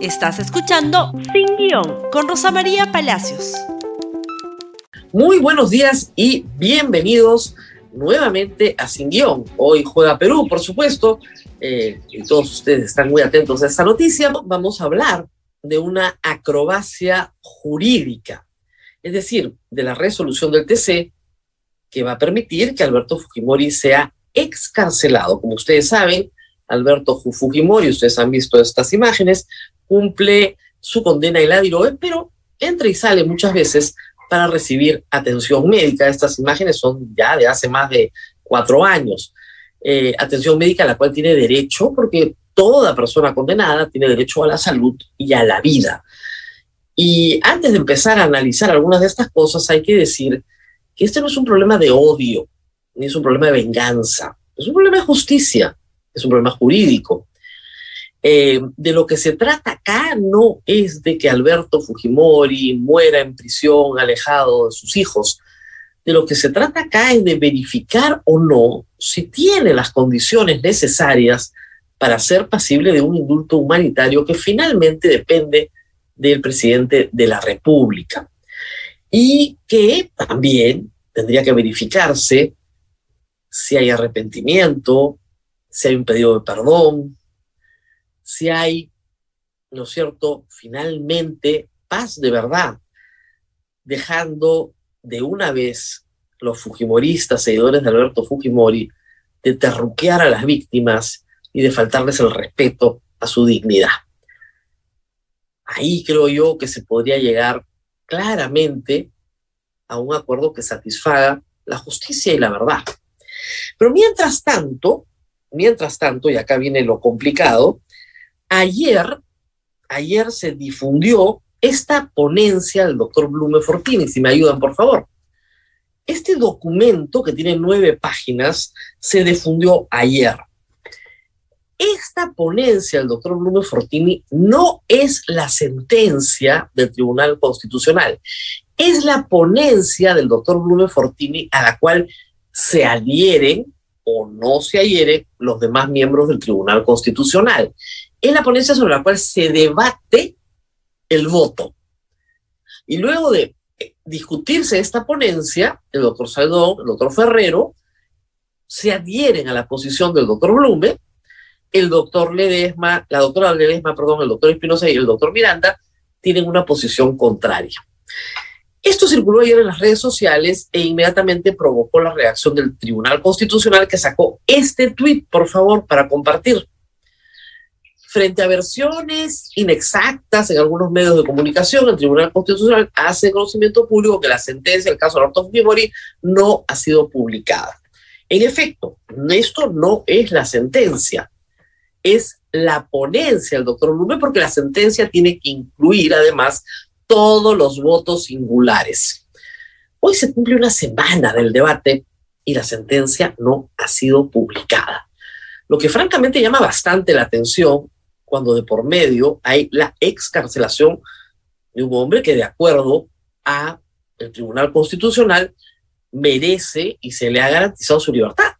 Estás escuchando Sin Guión con Rosa María Palacios. Muy buenos días y bienvenidos nuevamente a Sin Guión. Hoy juega Perú, por supuesto, eh, y todos ustedes están muy atentos a esta noticia. Vamos a hablar de una acrobacia jurídica, es decir, de la resolución del TC que va a permitir que Alberto Fujimori sea excarcelado. Como ustedes saben, Alberto Fujimori, ustedes han visto estas imágenes, cumple su condena en la DIROE, pero entra y sale muchas veces para recibir atención médica. Estas imágenes son ya de hace más de cuatro años. Eh, atención médica a la cual tiene derecho, porque toda persona condenada tiene derecho a la salud y a la vida. Y antes de empezar a analizar algunas de estas cosas, hay que decir que este no es un problema de odio, ni es un problema de venganza, es un problema de justicia, es un problema jurídico. Eh, de lo que se trata acá no es de que Alberto Fujimori muera en prisión, alejado de sus hijos. De lo que se trata acá es de verificar o no si tiene las condiciones necesarias para ser pasible de un indulto humanitario que finalmente depende del presidente de la República. Y que también tendría que verificarse si hay arrepentimiento, si hay un pedido de perdón, si hay, ¿no es cierto?, finalmente paz de verdad, dejando de una vez los fujimoristas, seguidores de Alberto Fujimori, de terruquear a las víctimas y de faltarles el respeto a su dignidad. Ahí creo yo que se podría llegar claramente a un acuerdo que satisfaga la justicia y la verdad. Pero mientras tanto, mientras tanto, y acá viene lo complicado, Ayer, ayer se difundió esta ponencia del doctor Blume Fortini, si me ayudan, por favor. Este documento, que tiene nueve páginas, se difundió ayer. Esta ponencia del doctor Blume Fortini no es la sentencia del Tribunal Constitucional, es la ponencia del doctor Blume Fortini a la cual se adhieren o no se adhieren los demás miembros del Tribunal Constitucional es la ponencia sobre la cual se debate el voto. Y luego de eh, discutirse esta ponencia, el doctor Saldón, el doctor Ferrero, se adhieren a la posición del doctor Blume, el doctor Ledesma, la doctora Ledesma, perdón, el doctor Espinosa y el doctor Miranda tienen una posición contraria. Esto circuló ayer en las redes sociales e inmediatamente provocó la reacción del Tribunal Constitucional que sacó este tuit, por favor, para compartir frente a versiones inexactas en algunos medios de comunicación, el Tribunal Constitucional hace conocimiento público que la sentencia del caso de Alberto Fujimori no ha sido publicada. En efecto, esto no es la sentencia, es la ponencia del doctor Blume, porque la sentencia tiene que incluir además todos los votos singulares. Hoy se cumple una semana del debate y la sentencia no ha sido publicada. Lo que francamente llama bastante la atención cuando de por medio hay la excarcelación de un hombre que de acuerdo a el Tribunal Constitucional merece y se le ha garantizado su libertad.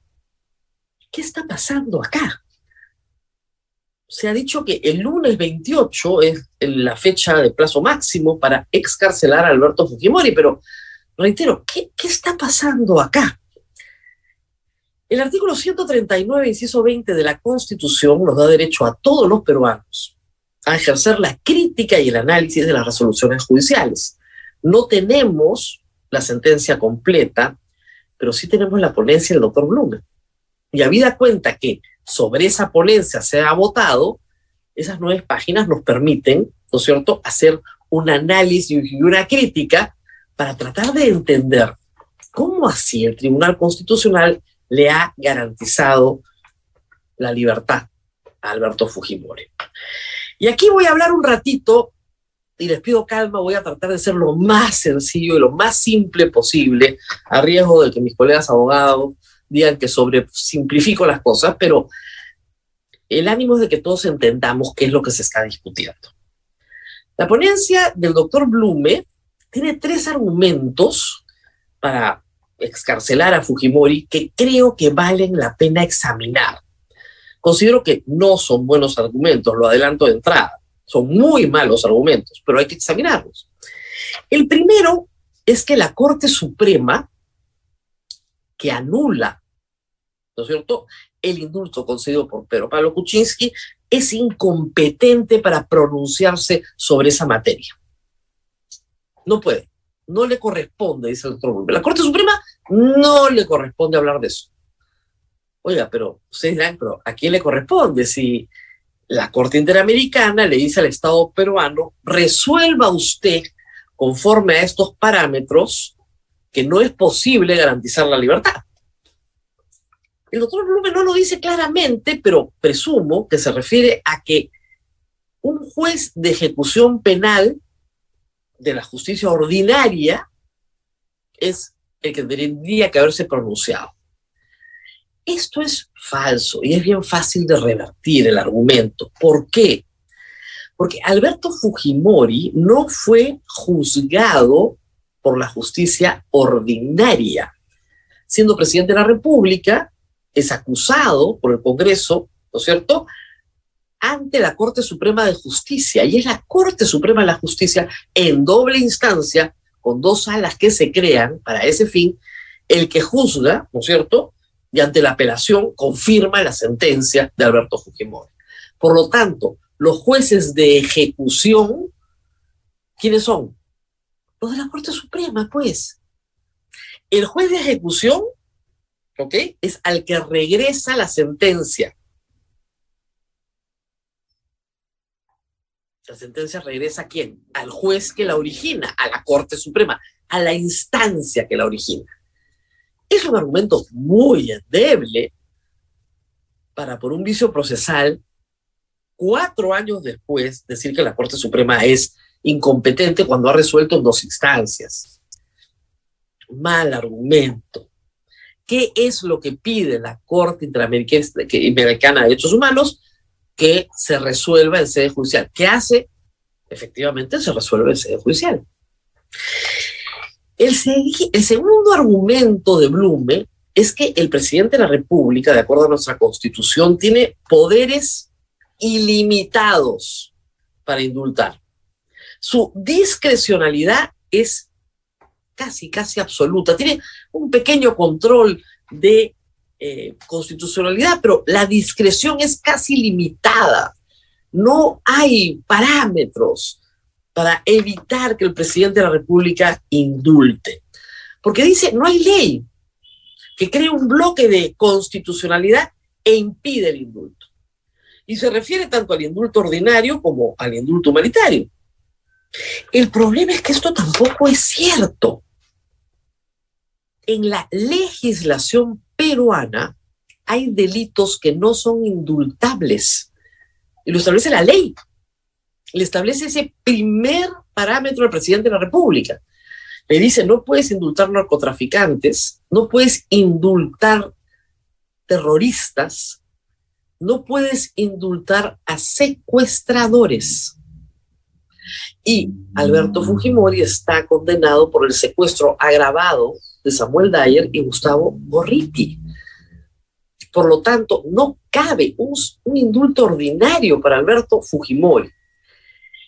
¿Qué está pasando acá? Se ha dicho que el lunes 28 es la fecha de plazo máximo para excarcelar a Alberto Fujimori, pero reitero, ¿qué, qué está pasando acá? El artículo 139, inciso 20 de la Constitución nos da derecho a todos los peruanos a ejercer la crítica y el análisis de las resoluciones judiciales. No tenemos la sentencia completa, pero sí tenemos la ponencia del doctor Blume. Y habida cuenta que sobre esa ponencia se ha votado, esas nueve páginas nos permiten, ¿no es cierto?, hacer un análisis y una crítica para tratar de entender cómo así el Tribunal Constitucional le ha garantizado la libertad a Alberto Fujimori. Y aquí voy a hablar un ratito, y les pido calma, voy a tratar de ser lo más sencillo y lo más simple posible, a riesgo de que mis colegas abogados digan que simplifico las cosas, pero el ánimo es de que todos entendamos qué es lo que se está discutiendo. La ponencia del doctor Blume tiene tres argumentos para excarcelar a Fujimori que creo que valen la pena examinar. Considero que no son buenos argumentos, lo adelanto de entrada. Son muy malos argumentos, pero hay que examinarlos. El primero es que la Corte Suprema, que anula, ¿no es cierto?, el indulto concedido por Pedro Pablo Kuczynski, es incompetente para pronunciarse sobre esa materia. No puede, no le corresponde, dice el doctor. La Corte Suprema no le corresponde hablar de eso. Oiga, pero ustedes dirán, ¿a quién le corresponde si la Corte Interamericana le dice al Estado peruano, resuelva usted conforme a estos parámetros que no es posible garantizar la libertad? El doctor Blume no lo dice claramente, pero presumo que se refiere a que un juez de ejecución penal de la justicia ordinaria es el que tendría que haberse pronunciado. Esto es falso y es bien fácil de revertir el argumento. ¿Por qué? Porque Alberto Fujimori no fue juzgado por la justicia ordinaria. Siendo presidente de la República, es acusado por el Congreso, ¿no es cierto?, ante la Corte Suprema de Justicia. Y es la Corte Suprema de la Justicia en doble instancia, con dos salas que se crean para ese fin, el que juzga, ¿no es cierto?, y ante la apelación confirma la sentencia de Alberto Fujimori. Por lo tanto, los jueces de ejecución, ¿quiénes son? Los de la Corte Suprema, pues. El juez de ejecución ¿ok? Es al que regresa la sentencia. La sentencia regresa a quién? Al juez que la origina, a la Corte Suprema, a la instancia que la origina. Es un argumento muy endeble para, por un vicio procesal, cuatro años después, decir que la Corte Suprema es incompetente cuando ha resuelto en dos instancias. Mal argumento. ¿Qué es lo que pide la Corte Interamericana de Derechos Humanos? Que se resuelva en sede judicial. ¿Qué hace? Efectivamente, se resuelve en sede judicial. El, el segundo argumento de Blume es que el presidente de la República, de acuerdo a nuestra constitución, tiene poderes ilimitados para indultar. Su discrecionalidad es casi, casi absoluta. Tiene un pequeño control de eh, constitucionalidad, pero la discreción es casi limitada. No hay parámetros para evitar que el presidente de la República indulte. Porque dice, no hay ley que cree un bloque de constitucionalidad e impide el indulto. Y se refiere tanto al indulto ordinario como al indulto humanitario. El problema es que esto tampoco es cierto en la legislación peruana hay delitos que no son indultables. Y lo establece la ley. Le establece ese primer parámetro del presidente de la República. Le dice, no puedes indultar narcotraficantes, no puedes indultar terroristas, no puedes indultar a secuestradores. Y Alberto Fujimori está condenado por el secuestro agravado de Samuel Dyer y Gustavo Gorriti. Por lo tanto, no cabe un, un indulto ordinario para Alberto Fujimori.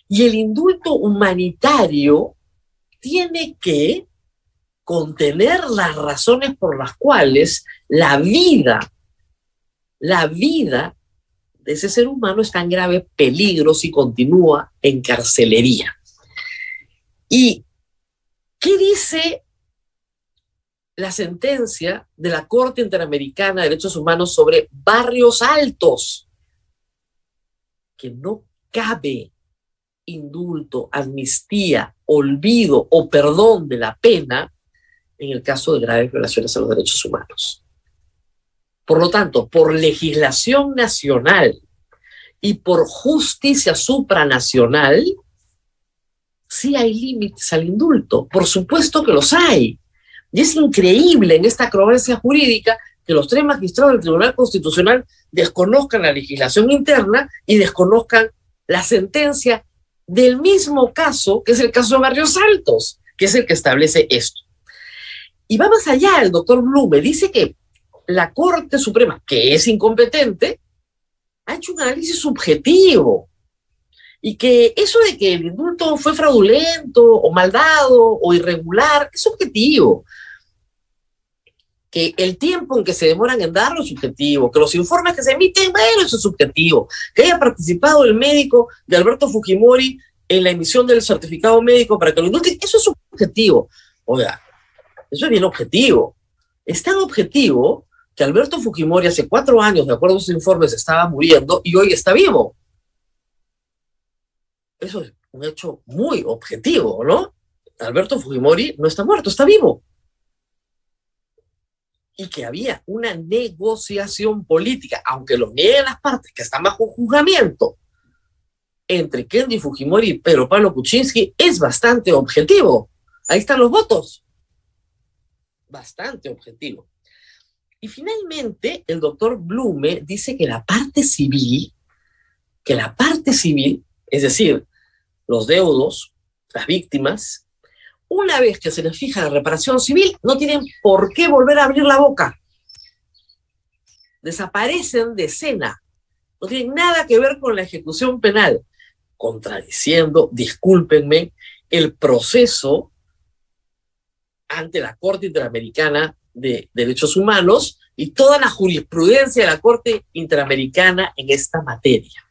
Y el indulto humanitario tiene que contener las razones por las cuales la vida, la vida de ese ser humano está en grave peligro si continúa en carcelería. ¿Y qué dice la sentencia de la Corte Interamericana de Derechos Humanos sobre barrios altos, que no cabe indulto, amnistía, olvido o perdón de la pena en el caso de graves violaciones a los derechos humanos. Por lo tanto, por legislación nacional y por justicia supranacional, sí hay límites al indulto. Por supuesto que los hay. Y es increíble en esta acrobacia jurídica que los tres magistrados del Tribunal Constitucional desconozcan la legislación interna y desconozcan la sentencia del mismo caso, que es el caso de Barrios Altos, que es el que establece esto. Y va más allá, el doctor Blume dice que la Corte Suprema, que es incompetente, ha hecho un análisis subjetivo. Y que eso de que el indulto fue fraudulento o maldado o irregular es subjetivo. Que el tiempo en que se demoran en darlo es subjetivo. Que los informes que se emiten, bueno, eso es subjetivo. Que haya participado el médico de Alberto Fujimori en la emisión del certificado médico para que lo indulten, eso es subjetivo. Oiga, eso es bien objetivo. Es tan objetivo que Alberto Fujimori hace cuatro años, de acuerdo a sus informes, estaba muriendo y hoy está vivo. Eso es un hecho muy objetivo, ¿no? Alberto Fujimori no está muerto, está vivo. Y que había una negociación política, aunque lo nieguen las partes que están bajo juzgamiento, entre Kendi Fujimori y Pedro Pablo Kuczynski, es bastante objetivo. Ahí están los votos. Bastante objetivo. Y finalmente, el doctor Blume dice que la parte civil, que la parte civil, es decir, los deudos, las víctimas, una vez que se les fija la reparación civil, no tienen por qué volver a abrir la boca. Desaparecen de escena. No tienen nada que ver con la ejecución penal, contradiciendo, discúlpenme, el proceso ante la Corte Interamericana de Derechos Humanos y toda la jurisprudencia de la Corte Interamericana en esta materia.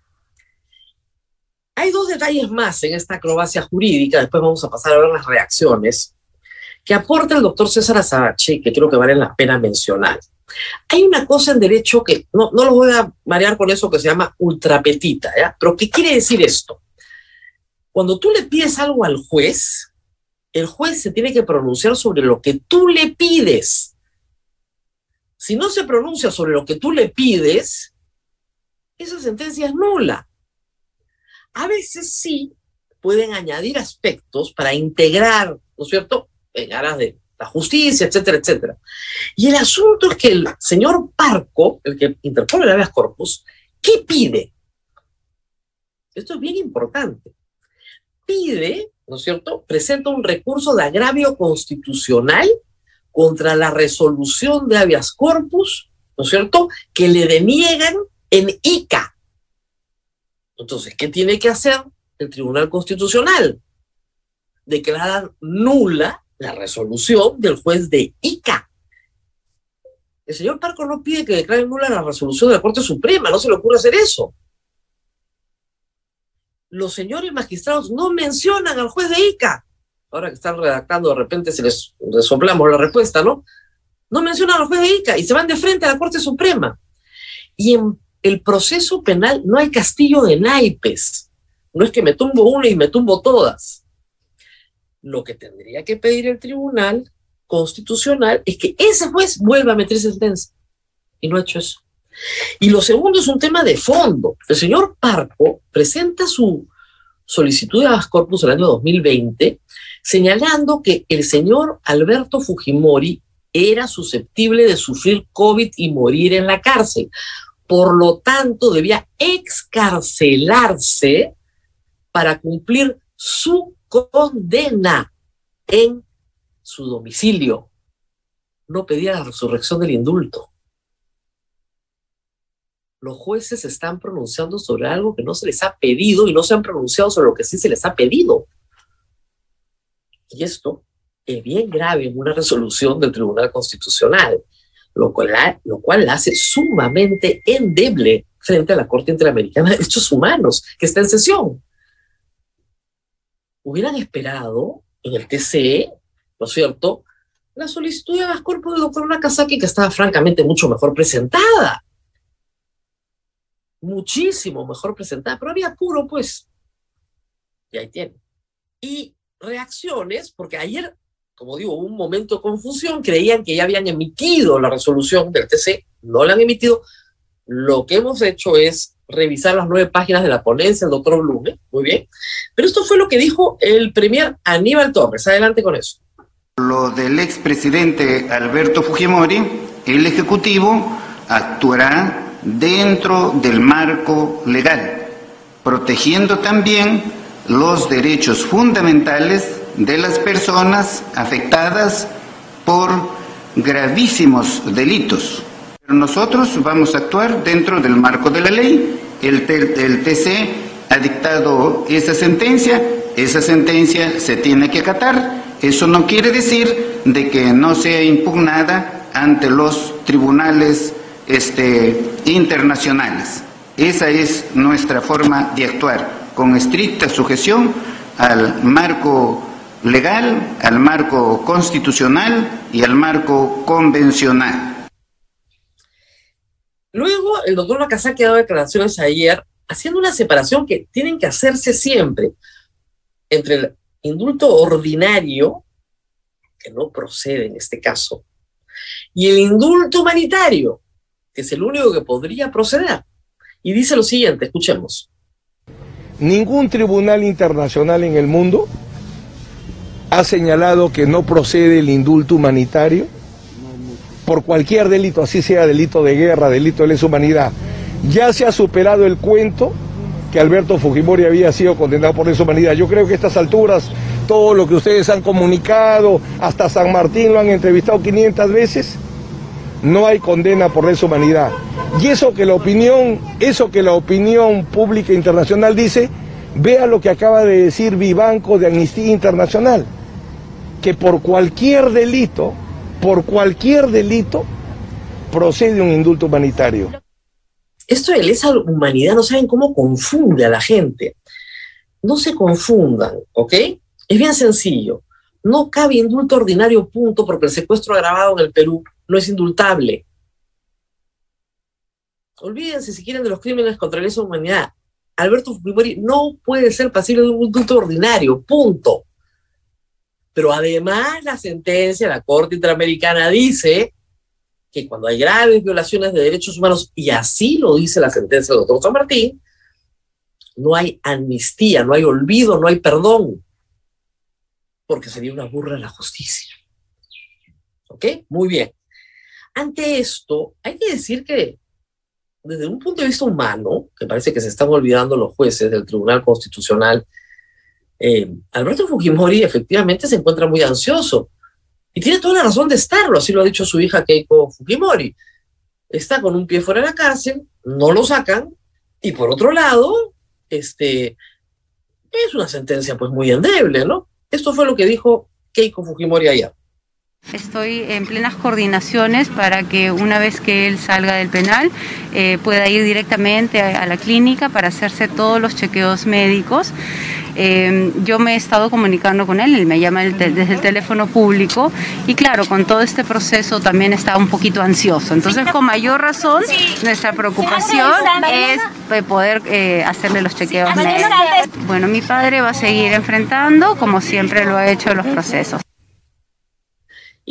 Hay dos detalles más en esta acrobacia jurídica, después vamos a pasar a ver las reacciones, que aporta el doctor César Azabache, que creo que vale la pena mencionar. Hay una cosa en derecho que no, no lo voy a marear con eso que se llama ultrapetita, ¿ya? Pero ¿qué quiere decir esto? Cuando tú le pides algo al juez, el juez se tiene que pronunciar sobre lo que tú le pides. Si no se pronuncia sobre lo que tú le pides, esa sentencia es nula. A veces sí pueden añadir aspectos para integrar, ¿no es cierto?, en aras de la justicia, etcétera, etcétera. Y el asunto es que el señor Parco, el que interpone el habeas corpus, ¿qué pide? Esto es bien importante. Pide ¿no es cierto?, presenta un recurso de agravio constitucional contra la resolución de habeas corpus, ¿no es cierto?, que le deniegan en ICA. Entonces, ¿qué tiene que hacer el Tribunal Constitucional? Declarar nula la resolución del juez de ICA. El señor Parco no pide que declare nula la resolución de la Corte Suprema, no se le ocurre hacer eso los señores magistrados no mencionan al juez de ICA. Ahora que están redactando, de repente se les resoplamos la respuesta, ¿no? No mencionan al juez de ICA y se van de frente a la Corte Suprema. Y en el proceso penal no hay castillo de naipes. No es que me tumbo una y me tumbo todas. Lo que tendría que pedir el Tribunal Constitucional es que ese juez vuelva a meter sentencia. Y no ha hecho eso. Y lo segundo es un tema de fondo. El señor Parco presenta su solicitud de habeas corpus el año 2020 señalando que el señor Alberto Fujimori era susceptible de sufrir COVID y morir en la cárcel. Por lo tanto, debía excarcelarse para cumplir su condena en su domicilio. No pedía la resurrección del indulto los jueces están pronunciando sobre algo que no se les ha pedido y no se han pronunciado sobre lo que sí se les ha pedido. Y esto es bien grave en una resolución del Tribunal Constitucional, lo cual, lo cual la hace sumamente endeble frente a la Corte Interamericana de Derechos Humanos, que está en sesión. Hubieran esperado en el TCE, ¿no es cierto?, la solicitud de habeas corpus del doctor Nakazaki, que estaba francamente mucho mejor presentada muchísimo mejor presentada, pero había puro, pues. Y ahí tiene. Y reacciones, porque ayer, como digo, un momento de confusión, creían que ya habían emitido la resolución del TC, no la han emitido. Lo que hemos hecho es revisar las nueve páginas de la ponencia del doctor Blume, muy bien. Pero esto fue lo que dijo el premier Aníbal Torres. Adelante con eso. Lo del expresidente Alberto Fujimori, el Ejecutivo actuará dentro del marco legal, protegiendo también los derechos fundamentales de las personas afectadas por gravísimos delitos. Pero nosotros vamos a actuar dentro del marco de la ley. El, TC ha dictado esa sentencia, esa sentencia se tiene que acatar. Eso no quiere decir de que no sea impugnada ante los tribunales este, internacionales. Esa es nuestra forma de actuar, con estricta sujeción al marco legal, al marco constitucional y al marco convencional. Luego, el doctor Lacazá ha dado declaraciones ayer haciendo una separación que tienen que hacerse siempre entre el indulto ordinario, que no procede en este caso, y el indulto humanitario, que es el único que podría proceder. Y dice lo siguiente, escuchemos. Ningún tribunal internacional en el mundo ha señalado que no procede el indulto humanitario por cualquier delito, así sea delito de guerra, delito de lesa humanidad. Ya se ha superado el cuento que Alberto Fujimori había sido condenado por lesa humanidad. Yo creo que a estas alturas, todo lo que ustedes han comunicado, hasta San Martín lo han entrevistado 500 veces, no hay condena por lesa humanidad. Y eso que la opinión, eso que la opinión pública internacional dice, vea lo que acaba de decir Vivanco de Amnistía Internacional, que por cualquier delito, por cualquier delito, procede un indulto humanitario. Esto de lesa humanidad no saben cómo confunde a la gente. No se confundan, ¿ok? Es bien sencillo. No cabe indulto ordinario, punto, porque el secuestro agravado en el Perú no es indultable. Olvídense si quieren de los crímenes contra la lesa humanidad. Alberto Fujimori no puede ser pasible de un indulto ordinario, punto. Pero además la sentencia la Corte Interamericana dice que cuando hay graves violaciones de derechos humanos, y así lo dice la sentencia del doctor San Martín, no hay amnistía, no hay olvido, no hay perdón, porque sería una burla de la justicia. ¿Ok? Muy bien. Ante esto, hay que decir que desde un punto de vista humano, que parece que se están olvidando los jueces del Tribunal Constitucional, eh, Alberto Fujimori efectivamente se encuentra muy ansioso y tiene toda la razón de estarlo, así lo ha dicho su hija Keiko Fujimori. Está con un pie fuera de la cárcel, no lo sacan, y por otro lado, este, es una sentencia pues muy endeble, ¿no? Esto fue lo que dijo Keiko Fujimori ayer. Estoy en plenas coordinaciones para que una vez que él salga del penal eh, pueda ir directamente a, la clínica para hacerse todos los chequeos médicos. Eh, yo me he estado comunicando con él, él me llama desde el teléfono público y claro, con todo este proceso también está un poquito ansioso. Entonces, con mayor razón, nuestra preocupación es eh, poder hacerle los chequeos médicos. Bueno, mi padre va a seguir enfrentando, como siempre lo ha hecho, los procesos.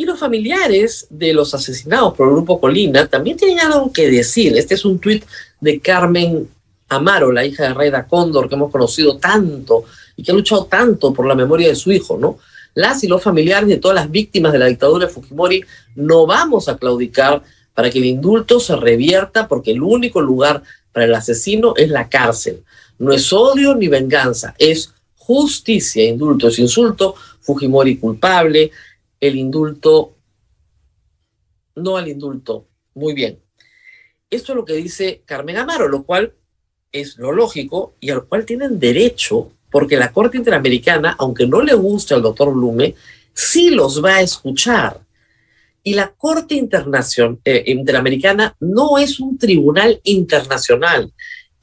Y los familiares de los asesinados por el grupo Colina también tienen algo que decir. Este es un tuit de Carmen Amaro, la hija de Raida Cóndor, que hemos conocido tanto y que ha luchado tanto por la memoria de su hijo, ¿no? Las y los familiares de todas las víctimas de la dictadura de Fujimori no vamos a claudicar para que el indulto se revierta porque el único lugar para el asesino es la cárcel. No es odio ni venganza, es justicia. Indulto es insulto, Fujimori culpable, el indulto, no al indulto. Muy bien. Esto es lo que dice Carmen Amaro, lo cual es lo lógico y al cual tienen derecho, porque la Corte Interamericana, aunque no le guste al doctor Blume, sí los va a escuchar. Y la Corte eh, Interamericana no es un tribunal internacional,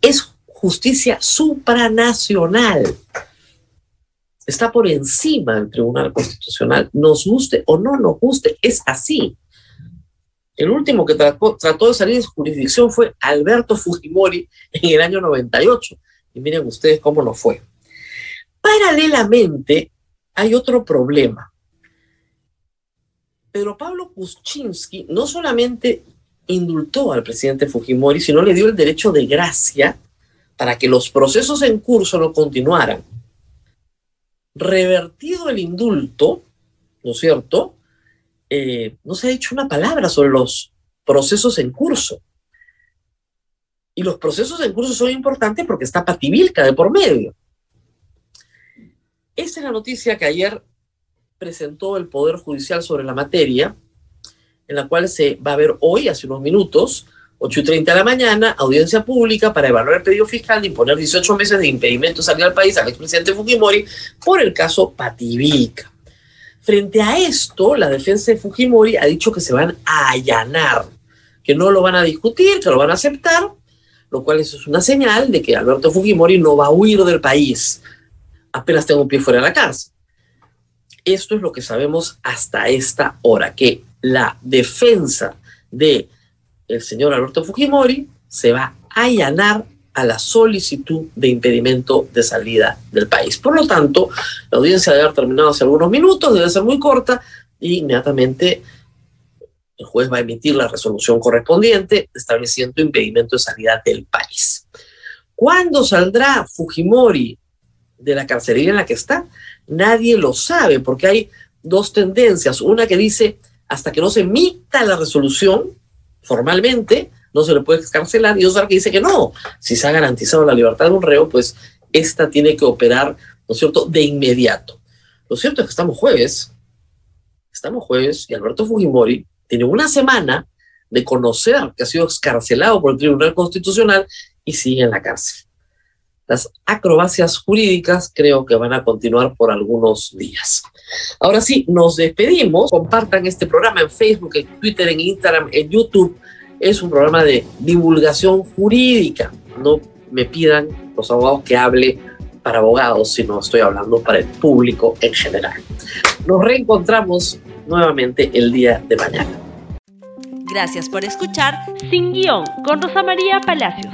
es justicia supranacional está por encima del Tribunal Constitucional, nos guste o no nos guste, es así. El último que trató, de salir de su jurisdicción fue Alberto Fujimori en el año 98. Y miren ustedes cómo no fue. Paralelamente, hay otro problema. Pero Pablo Kuczynski no solamente indultó al presidente Fujimori, sino le dio el derecho de gracia para que los procesos en curso no continuaran revertido el indulto, ¿no es cierto? Eh, no se ha dicho una palabra sobre los procesos en curso. Y los procesos en curso son importantes porque está Pativilca de por medio. Esa es la noticia que ayer presentó el Poder Judicial sobre la materia, en la cual se va a ver hoy, hace unos minutos, 8 y 30 de la mañana, audiencia pública para evaluar el pedido fiscal de imponer 18 meses de impedimento de salir al país al expresidente Fujimori por el caso Pativica. Frente a esto, la defensa de Fujimori ha dicho que se van a allanar, que no lo van a discutir, que lo van a aceptar, lo cual es una señal de que Alberto Fujimori no va a huir del país apenas tenga un pie fuera de la cárcel. Esto es lo que sabemos hasta esta hora, que la defensa de el señor Alberto Fujimori se va a allanar a la solicitud de impedimento de salida del país. Por lo tanto, la audiencia debe haber terminado hace algunos minutos, debe ser muy corta, y inmediatamente el juez va a emitir la resolución correspondiente estableciendo impedimento de salida del país. ¿Cuándo saldrá Fujimori de la carcelería en la que está? Nadie lo sabe porque hay dos tendencias. Una que dice, hasta que no se emita la resolución formalmente, no se le puede excarcelar, y otra que dice que no, si se ha garantizado la libertad de un reo, pues esta tiene que operar, ¿no es cierto?, de inmediato. Lo cierto es que estamos jueves, estamos jueves, y Alberto Fujimori tiene una semana de conocer que ha sido excarcelado por el Tribunal Constitucional y sigue en la cárcel. Las acrobacias jurídicas creo que van a continuar por algunos días. Ahora sí, nos despedimos. Compartan este programa en Facebook, en Twitter, en Instagram, en YouTube. Es un programa de divulgación jurídica. No me pidan los abogados que hable para abogados, sino estoy hablando para el público en general. Nos reencontramos nuevamente el día de mañana. Gracias por escuchar Sin Guión con Rosa María Palacios.